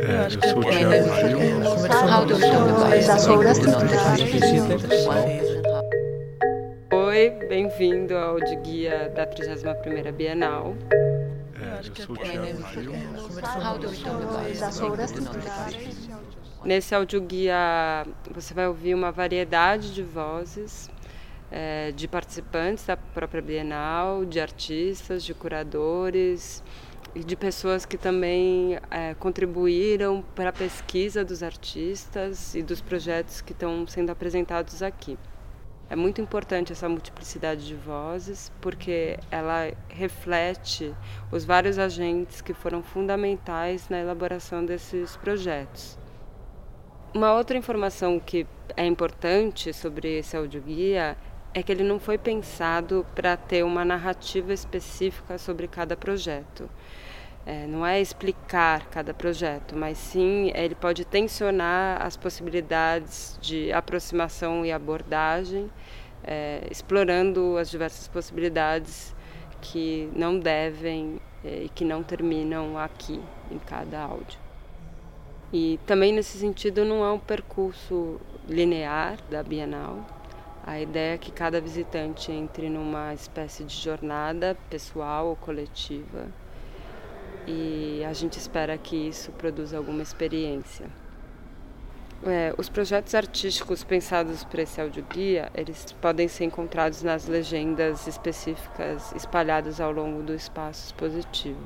É, eu sou o Thiago Oi, bem-vindo ao de guia da 31ª Bienal. É, eu sou o Thiago Nesse audioguia você vai ouvir uma variedade de vozes é, de participantes da própria Bienal, de artistas, de curadores e de pessoas que também é, contribuíram para a pesquisa dos artistas e dos projetos que estão sendo apresentados aqui. É muito importante essa multiplicidade de vozes, porque ela reflete os vários agentes que foram fundamentais na elaboração desses projetos. Uma outra informação que é importante sobre esse audioguia é que ele não foi pensado para ter uma narrativa específica sobre cada projeto. É, não é explicar cada projeto, mas sim ele pode tensionar as possibilidades de aproximação e abordagem, é, explorando as diversas possibilidades que não devem é, e que não terminam aqui em cada áudio. E também nesse sentido não é um percurso linear da Bienal. A ideia é que cada visitante entre numa espécie de jornada pessoal ou coletiva e a gente espera que isso produza alguma experiência. É, os projetos artísticos pensados para esse audioguia, eles podem ser encontrados nas legendas específicas espalhadas ao longo do espaço expositivo.